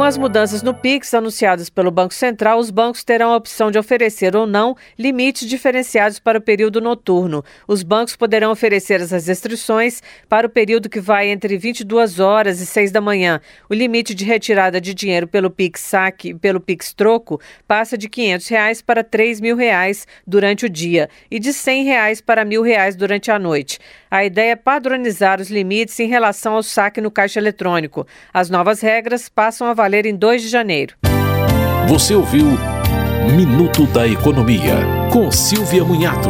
Com as mudanças no PIX anunciadas pelo Banco Central, os bancos terão a opção de oferecer ou não limites diferenciados para o período noturno. Os bancos poderão oferecer essas restrições para o período que vai entre 22 horas e 6 da manhã. O limite de retirada de dinheiro pelo PIX saque e pelo PIX troco passa de 500 reais para 3 mil reais durante o dia e de 100 reais para 1.000 reais durante a noite. A ideia é padronizar os limites em relação ao saque no caixa eletrônico. As novas regras passam a valer valer em 2 de janeiro. Você ouviu Minuto da Economia, com Silvia Munhato.